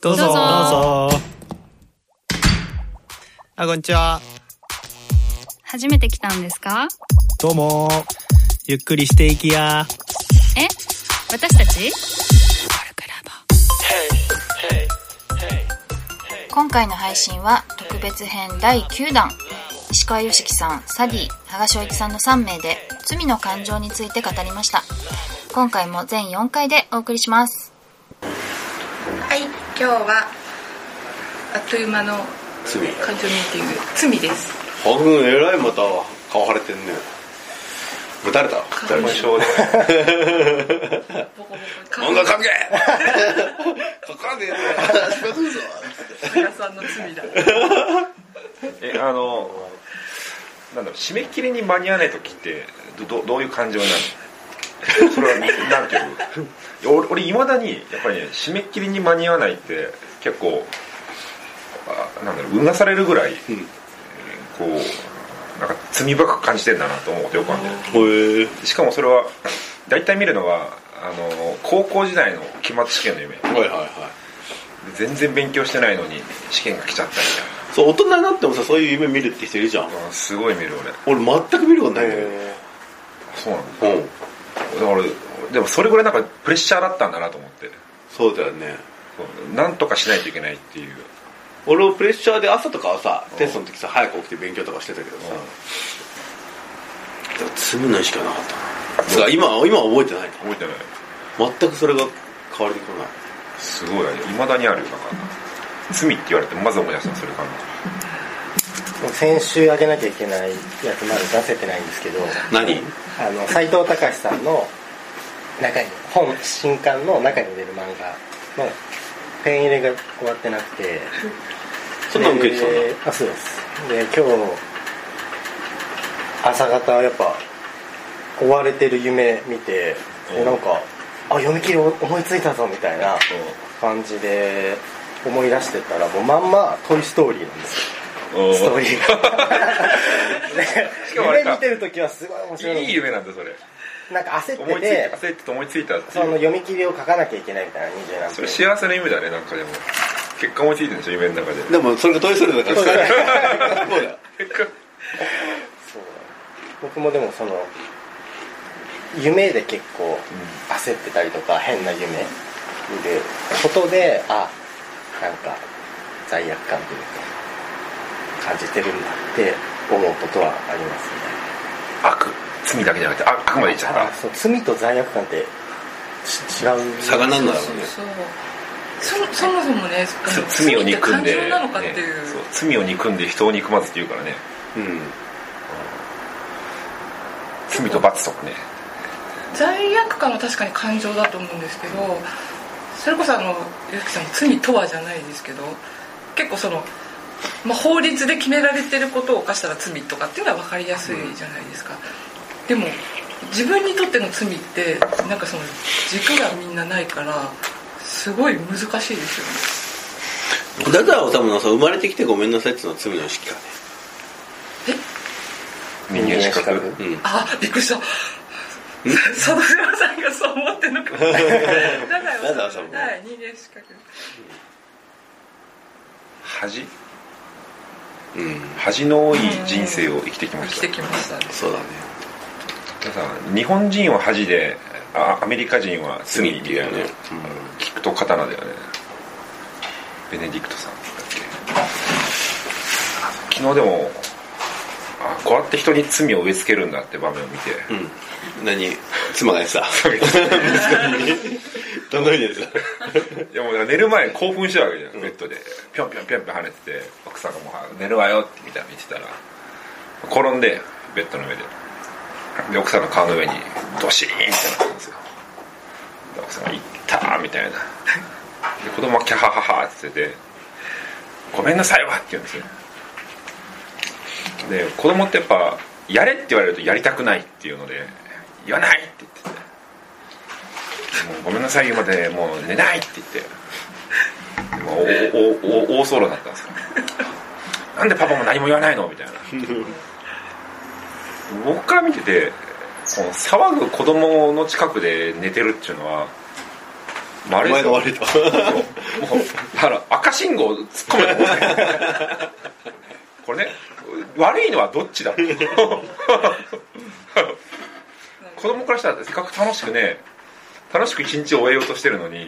どうぞ。どうぞ。どうぞあこんにちは。初めて来たんですか？どうも。ゆっくりしていきや。え？私たち？今回の配信は特別編第9弾。石川良樹さんサディ羽賀翔一さんの3名で罪の感情について語りました。今回も全4回でお送りします。はい、今日はあっという間の罪。感情ミーティング罪です。ハグえらいまた顔腫れてんね。ぶたれた。花粉症。で漫画描け書かねえな仕方嘘皆さんの罪だ。えあのなんだろう締め切りに間に合わない時ってどどどういう感情になるの？それはなんていう俺俺いまだにやっぱりね締め切りに間に合わないって結構あなんだろううなされるぐらい、ん。こうなんか罪深く感じてんだなと思うことよくあるんしかもそれは大体見るのはあの高校時代の期末試験の夢。はいはいはい。全然勉強してないのに試験が来ちゃったみそう大人になってもさそういう夢見るって人いるじゃん。たいなすごい見る俺。俺全く見ることないんだけど。そうなんだ。うん。だからでもそれぐらいなんかプレッシャーだったんだなと思って。そうだよね。なんとかしないといけないっていう。俺もプレッシャーで朝とかはさテストの時さ早く起きて勉強とかしてたけどさ。でも罪の意識はなかったな。つう。か今今は覚えてない覚えてない。な全くそれが変わりてこない。すごいいまだにあるよだか。ら罪って言われてまず思い出したそれ感先週あげなきゃいけないやつまだ出せてないんですけど。何？あの斎藤隆さんの中に本新刊の中に出る漫画のペン入れが終わってなくて。そんなの受けてたんだ。であそうです。で今日朝方やっぱ追われてる夢見てでなんかあ読み切り思いついたぞみたいな感じで思い出してたらもうまんま「トイ・ストーリー」な んですよ。じストーリーが。夢見てる時はすごい面白いいい夢なんだそれなんか焦思いついっててて焦ってて思いついたってその読み切りを書かなきゃいけないみたいな20何それ分幸せな夢だねなんかでも。結果思いついてるんでしょ夢の中ででもそれがトイストーリーだからそうだそう僕もでもその夢で結構焦ってたりとか変な夢見ることであなんか罪悪感というか感じてるんだって思うことはありますね。悪罪だけじゃなくてあ悪までいっちゃった。あそう罪と罪悪感ってち違う。差がなんだろうね。そう。そそもそもね罪を憎んで、罪って感情なのかっていう、ねそう罪を憎んで人を憎まずって言うからね。うん。罪と罰とかね。罪悪感は確かに感情だと思うんですけどそれこそあのゆきさんの罪とはじゃないですけど結構その、まあ、法律で決められてることを犯したら罪とかっていうのは分かりやすいじゃないですか、でも自分にとっての罪ってなんかその軸がみんなないからすごい難しいですよね。だから治のさ生まれてきてごめんなさいっていうのは罪の意識かね。人間資格うん。あびっくりした。佐渡島さんがそう思ってるのか。もだからなんはい人間資格。恥？うん。恥の多い人生を生きてきました。生きてきましたね。そうだね。でさ日本人は恥であアメリカ人は罪ってい。うね聞くと刀だよね。ベネディクトさん。だっけ昨日でもあこうやって人に罪を植え付けるんだって場面を見て、うん。何？妻がやってた。どのようにやってた いやもう寝る前興奮してるわけじゃん、ベッドで。ぴょんぴょんぴょんぴょん跳ねてて奥さんがもう寝るわよってみたいなの見てたら転んでベッドの上でで奥さんの顔の上にドシーンってなったんですよ。で奥さんが「いった」みたいな。で子供はキャハハハって言ってて「ごめんなさいわ」って言うんですよ。で子供ってやっぱやれって言われるとやりたくないっていうので言わないって言ってて。もうごめんなさい言うまでもう寝ないって言って。でもおおお大騒動になったんですよ。なんでパパも何も言わないのみたいな。僕から見ててこの騒ぐ子供の近くで寝てるっていうのはまいと。もうだから赤信号突っ込めてこれね悪いのはどっちだ子供からしたらせっかく楽しくね楽しく一日を終えようとしてるのに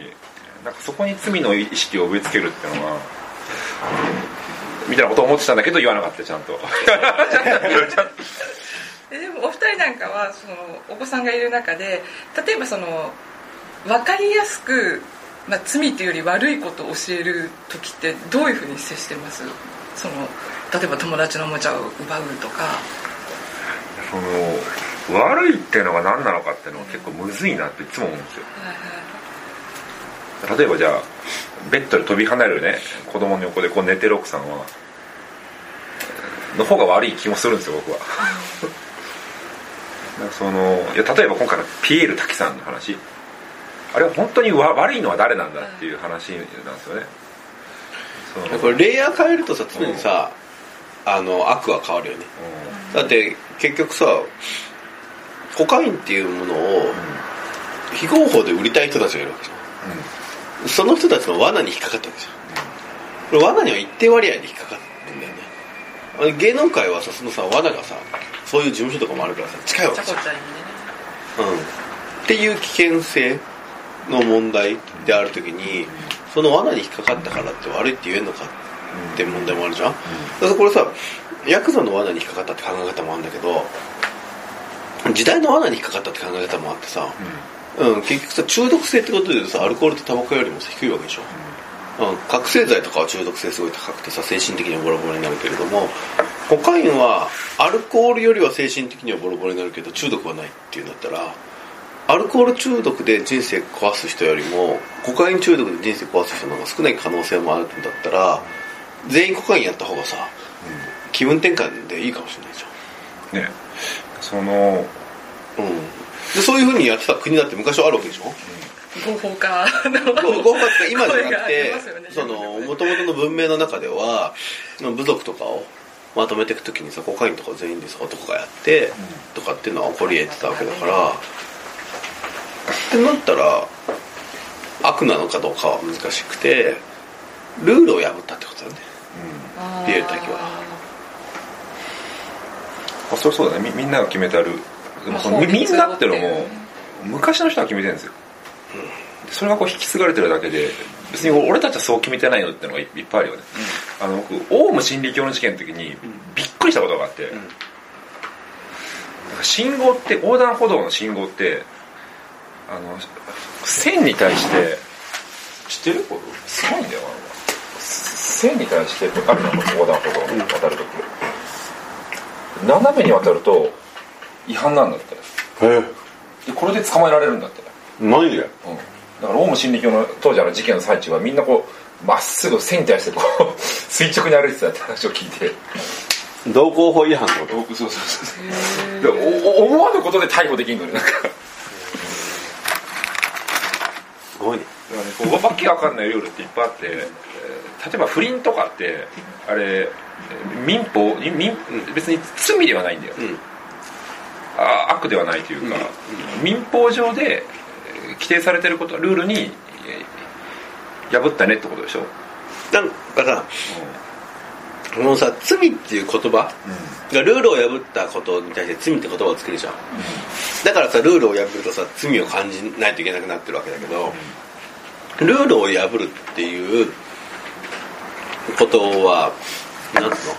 なんかそこに罪の意識を植え付けるっていうのはみたいなことを思ってたんだけど言わなかったちゃんと。え でもお二人なんかはそのお子さんがいる中で例えばその分かりやすく、まあ、罪っていうより悪いことを教える時ってどういうふうに接してます？その例えば友達のおもちゃを奪うとか。その悪いっていうのが何なのかっていうのは結構むずいなっていつも思うんですよ。例えばじゃあベッドで飛び離れるね子供の横でこう寝てる奥さんはの方が悪い気もするんですよ僕はそのいや例えば今回のピエール滝さんの話。あれは本当にわ悪いのは誰なんだっていう話なんですよね。これレイヤー変えるとさ常にさ、あの悪は変わるよね。だって結局さコカインっていうものを非合法で売りたい人たちがいるわけじゃん。その人たちの罠に引っかかったわけじゃん。これ罠には一定割合で引っかかってんだよね。芸能界はさそのさ罠がさそういう事務所とかもあるからさ近いわけじゃん。ね。うん、っていう危険性の問題であるときにその罠に引っかかったからって悪いって言えるのかって問題もあるじゃん、だからこれさヤクザの罠に引っかかったって考え方もあるんだけど時代の罠に引っかかったって考え方もあってさ、うん、結局さ中毒性ってことで言うとさアルコールとタバコよりもさ低いわけでしょ、うん、覚醒剤とかは中毒性すごい高くてさ精神的にはボロボロになるけれどもコカインはアルコールよりは精神的にはボロボロになるけど中毒はないっていうんだったらアルコール中毒で人生壊す人よりもコカイン中毒で人生壊す人の方が少ない可能性もあるんだったら全員コカインやった方がさ、気分転換でいいかもしれないじね。そのゃん、うん、でそういうふうにやってた国だって昔はあるわけでしょ？合法化の。合法化って今じゃなくてその元々の文明の中では部族とかをまとめていくときにさコカインとか全員でさ男がやってとかっていうのは起こり得てたわけだからってなったら悪なのかどうかは難しくてルールを破ったってことだよねピエール滝は。あそれそうだね。みみんなが決めたルール。でもそのみみんなってのも昔の人が決めてるんですよ、それがこう引き継がれてるだけで別に俺たちはそう決めてないのってのがいいっぱいあるよね、あの僕オウム真理教の事件の時にびっくりしたことがあって、なん。か信号って横断歩道の信号ってあの線に対して知ってる？これすごいんだよあの線に対してあるの横断歩道を渡るとき、斜めに渡ると違反なんだって。へでこれで捕まえられるんだって、え何で？うん、だからオウム真理教の当時あの事件の最中はみんなこうまっすぐ線に対してこう 垂直に歩いてたって話を聞いて。道交法違反ってこと？僕そうそうそう。でおお思わぬことで逮捕できんのねなんか。すごいね。だからねこうわけわかんないルールっていっぱいあって、えー例えば不倫とかってあれえー民法に民別に罪ではないんだよ、うん。あ悪ではないというか、民法上でえー規定されてることルールにえー破ったねってことでしょ、なんかさこのさ罪っていう言葉がルールを破ったことに対して罪って言葉を作るじゃん、だからさルールを破るとさ罪を感じないといけなくなってるわけだけど、ルールを破るっていうことはなんつうの？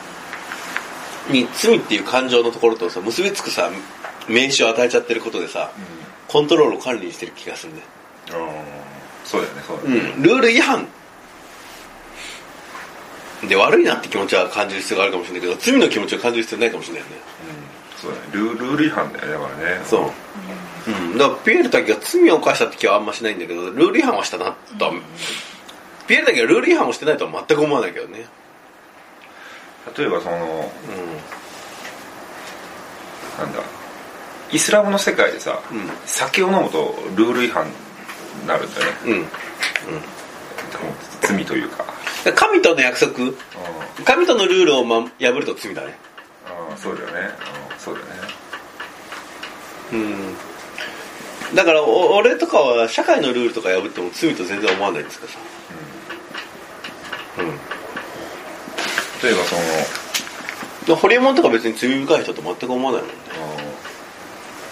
に罪っていう感情のところとさ結びつくさ名詞を与えちゃってることでさ、コントロールを管理してる気がするねそうだよねそうだね、ん、ルール違反。で悪いなって気持ちは感じる必要があるかもしれないけど罪の気持ちを感じる必要ないかもしれないよね。そうだね。ルールルール違反だよねだからね。そう、うん、だからピエール滝が罪を犯したって気はあんましないんだけどルール違反はしたなとは、ピエール滝がルール違反をしてないとは全く思わないけどね。例えばそのうなんだイスラムの世界でさ、うん。酒を飲むとルール違反になるんだよねん。うん。罪というか。で神との約束。あ神とのルールを、ま、破ると罪だね。あそうだよね。うんそうだよね。うん。だからお俺とかは社会のルールとか破っても罪と全然思わないんですけどさ。うん。例えばそのでホリエモンとか別に罪深い人と全く思わないもんね。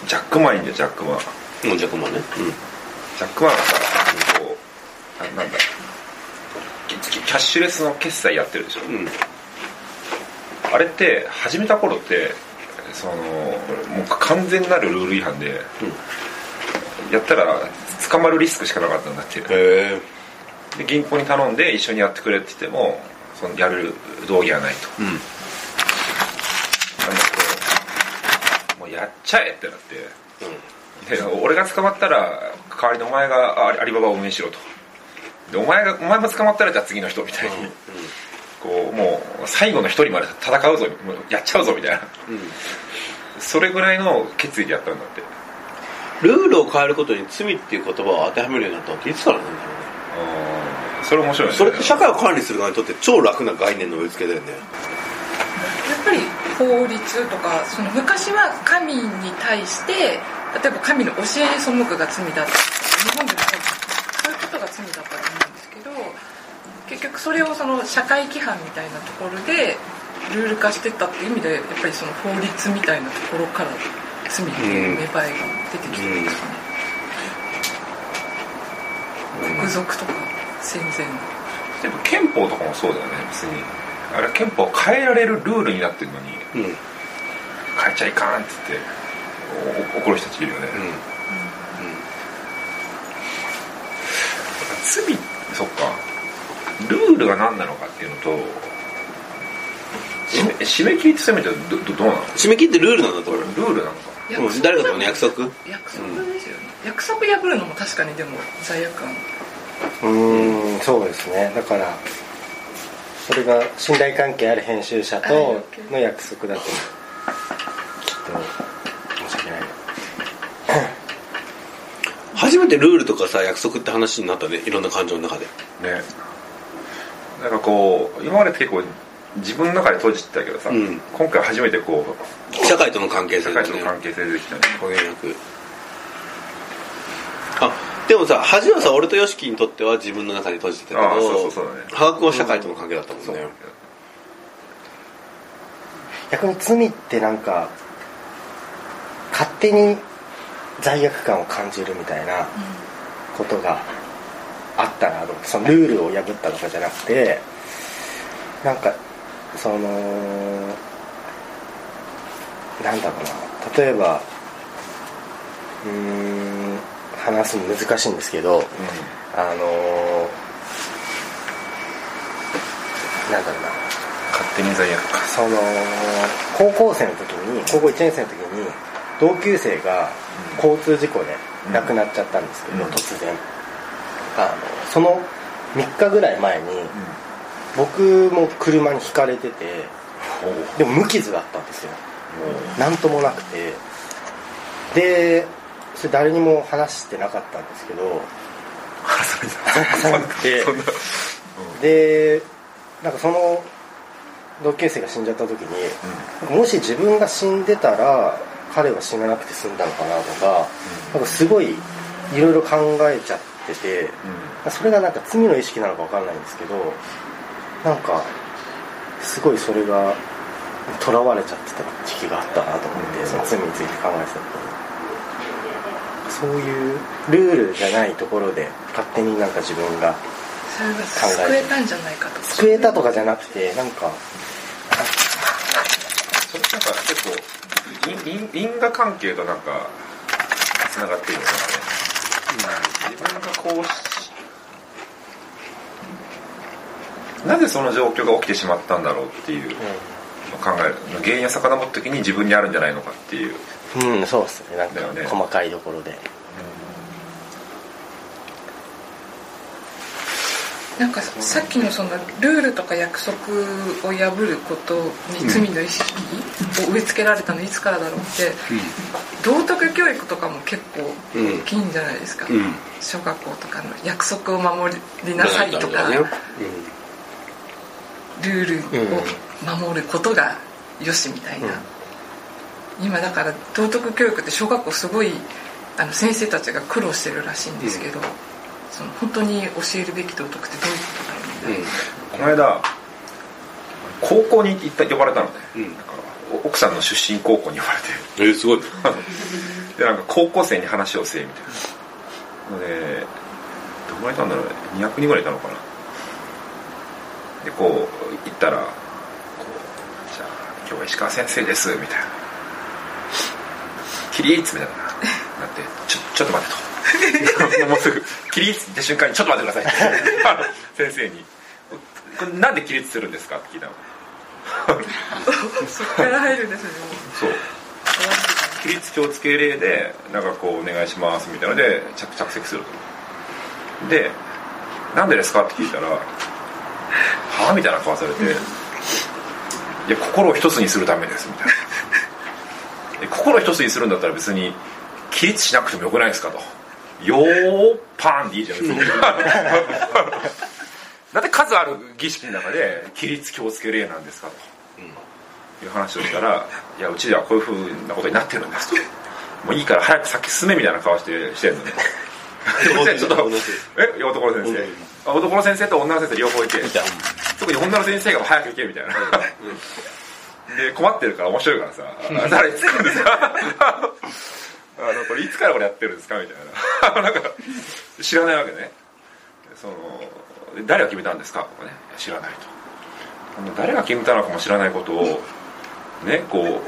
ジャックマンいいんだよジャックマン。もうじゃあまあねジャックマンがさこうななんだキキャッシュレスの決済やってるでしょ、うん。うんあれって始めた頃ってそのもう完全なるルール違反で、やったら捕まるリスクしかなかったんだってで銀行に頼んで一緒にやってくれって言ってもそのやる道義はないと。うん。なんだけどもうやっちゃえってなってで俺が捕まったら代わりにお前があアリババを運営しろと。でお前がお前も捕まったらじゃあ次の人みたいに、こうもう最後の一人まで戦うぞもうやっちゃうぞみたいな。うん。それぐらいの決意でやったんだって。ルールを変えることに罪っていう言葉を当てはめるようになったのっていつからなんだろうねそれ面白いね。それって社会を管理する側にとって超楽な概念の植え付けだよね。やっぱり法律とかその昔は神に対して例えば神の教えに背くが罪だった日本でもそういうことが罪だったと思うんですけど結局それをその社会規範みたいなところでルール化してったっていう意味でやっぱりその法律みたいなところから罪っていう芽生えが出てきてるん。ですかね、国賊とか戦前のでも憲法とかもそうだよね。別に。あれ憲法変えられるルールになってるのにうん。変えちゃいかんって言ってお怒る人たちいるよね、うんうん罪そっかルールが何なのかっていうのと締め切りってせめてどどどうなの締め切ってルールなんだと思うルールなのか誰かとの約束約束ですよね、うん約束破るのも確かにでも罪悪感うんそうですねだからそれが信頼関係ある編集者との約束だときっと申し訳ない初めてルールとかさ約束って話になったねいろんな感情の中で。ね。なんかこう今までって結構自分の中で閉じてたけどさ、うん。今回初めてこう社会との関係性ね。会との関係性出てきたね。あでもさ恥はさ俺と YOSHIKI にとっては自分の中に閉じてたけどああそうそうそうだね。ハガ君は社会との関係だったもんね。逆に罪ってなんか勝手に罪悪感を感じるみたいなことがあったなと思ってそのルールを破ったとかじゃなくてなんかそのなんだろうな。例えばうーん話すの難しいんですけどあのなんだろうな。勝手に罪悪感。その高校生の時に高校1年生の時に同級生が交通事故で亡くなっちゃったんですけど、うん。突然。あのその3日ぐらい前に僕も車にひかれててでも無傷だったんですよ。なんともなくて。でそれ誰にも話してなかったんですけど話さなくて。でなんかその同級生が死んじゃった時に、もし自分が死んでたら彼は死ななくて済んだのかなとか,、なんかすごいいろいろ考えちゃってて、それがなんか罪の意識なのか分かんないんですけどなんかすごいそれが囚われちゃってた時期があったなと思って、その罪について考えてた時に。そういうルールじゃないところで勝手になんか自分がそれが救えたんじゃないかと救えたとかじゃなくてなんかそれなんか結構因果関係となんかつながっているのかな、自分がこうしなぜその状況が起きてしまったんだろうっていうのを考える。原因を遡った時に自分にあるんじゃないのかっていう。うん、うん、そうですね。なんか細かいところで、なんかさっきのそのルールとか約束を破ることに罪の意識を植え付けられたのいつからだろうって、道徳教育とかも結構大きいんじゃないですか、うん。小学校とかの約束を守りなさいとか、ねルールを守ることがよしみたいな、今だから道徳教育って小学校すごいあの先生たちが苦労してるらしいんですけど、その本当に教えるべき道徳ってどういうことだろうみたいな、この間高校に行った呼ばれたのね、うん。なんか奥さんの出身高校に呼ばれて。えすごい。でなんか高校生に話をせえみたいな。のでどのぐらいいたんだろうね。200人ぐらいいたのかな。でこう行ったらこう「じゃあ今日は石川先生です」みたいな「起立」みたいななって「ちょちょっと待て」と もうすぐ「起立」って瞬間に「ちょっと待ってください」先生に「これなんで起立するんですか?」って聞いたの。そっから入るんですよね。もうそう。起立気をつけ例でなんかこうお願いしますみたいなので着着席すると。で「なんでですか?」って聞いたら「はあ?」みたいな顔されて「いや心を一つにするためです」みたいな。で心を一つにするんだったら別に起立しなくてもよくないですか？と「よーパン」でいいじゃないですか。だって数ある儀式の中で起立気をつけ例なんですかと、いう話をしたら「いやうちではこういうふうなことになってるんです」と「もういいから早く先進め」みたいな顔してしてんのね。先生。ちょっとえ男の先生、あ男の先生と女の先生両方いて特に女の先生が早く行けみたいな。で困ってるから面白いからさ「だからいつからさあのこれいつからこれやってるんですか?」みたいな。なんか知らないわけね。そので誰が決めたんですか？とかね知らないと。誰が決めたのかも知らないことをね こ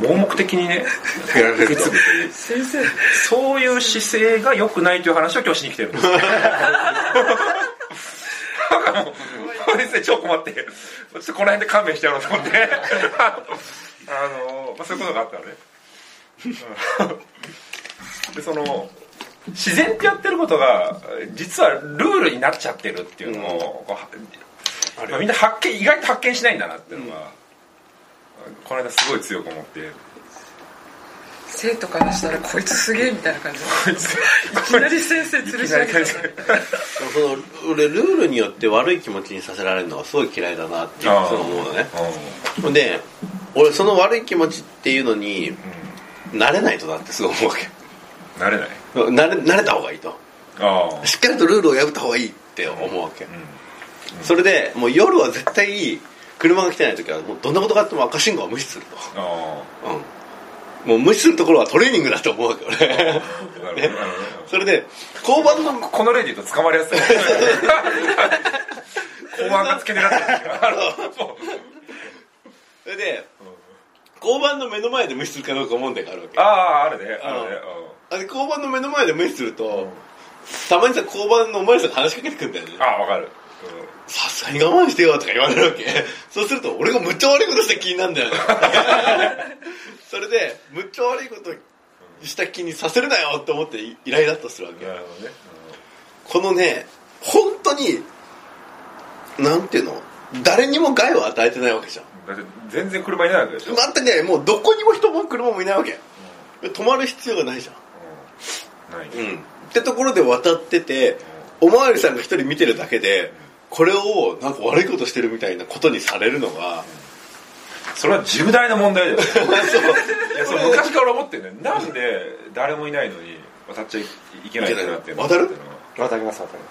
う盲目的にね受け継ぐという。先生そういう姿勢が良くないという話を今日しに来てるんです。なんかもう先生超困って。ちょっとこの辺で勘弁してやろうと思って。あの、まあ、そういうことがあったのねうん。でその自然ってやってることが実はルールになっちゃってるっていうのを、こうまあみんな発見意外と発見しないんだなっていうのが、この間すごい強く思って。生徒からしたらこいつすげえみたいな感じ。でいきなり先生吊るし上げたみたいな。その俺ルールによって悪い気持ちにさせられるのがすごい嫌いだなっていうあーそう思うのね。うで俺その悪い気持ちっていうのに慣れないとだってすごい思うわけ。ん慣れない？慣れ慣れた方がいいと。ああ。しっかりとルールを破った方がいいって思うわけ、それでもう夜は絶対車が来てない時はもうどんなことがあっても赤信号は無視するあと、うん、もう無視するところはトレーニングだと思うわけ俺。あなるほどなる それで交番のこの例で言うと捕まるやつだよ公安がつけ狙ってる それで交番の目の前で無視するかどうか問題があるわけ。うあああるね。あるね。あれ交番の目の前で無視すると、たまにさ交番のお前らさんが話しかけてくんだよね。うんああわかる。さすがに我慢してよとか言われるわけ。そうすると俺がむっちゃ悪いことした気になるんだよね。それでむっちゃ悪いことした気にさせるなよって思ってイライラっとするわけ。なるほどね。このね本当になんていうの？誰にも害を与えてないわけじゃんだって全然車いないわけでしょ。全くねもうどこにも人も車もいないわけ。止まる必要がないじゃん。ないうん、ってところで渡ってておまわりさんが一人見てるだけでこれをなんか悪いことしてるみたいなことにされるのがそれは重大な問題だよ。ね そう。いやそう昔から思ってるねなんで誰もいないのに渡っちゃいけないってなってるの渡る？っていうの。はわかりますわかりま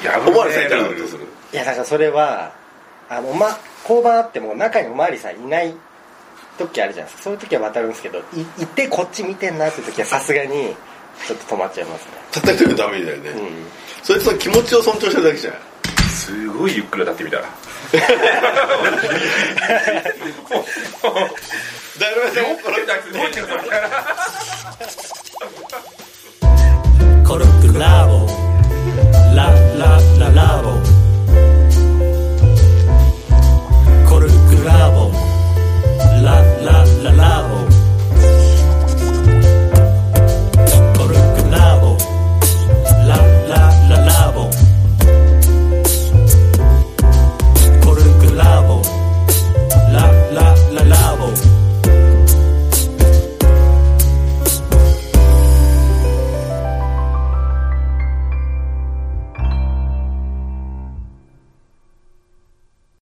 す。いやおまわりさんいたらどうする？いやだからそれはあの、ま、交番あっても中におまわりさんいない時あるじゃないですか。そういう時は渡るんですけどいいてこっち見てんなって時はさすがにちょっと止まっちゃいますね。叩いてるダメだよね、うん。そいつの気持ちを尊重してるだけじゃないすごいゆっくり立ってみたら。誰もよっこらあいつ動い。てるぞみたいなコルクラボ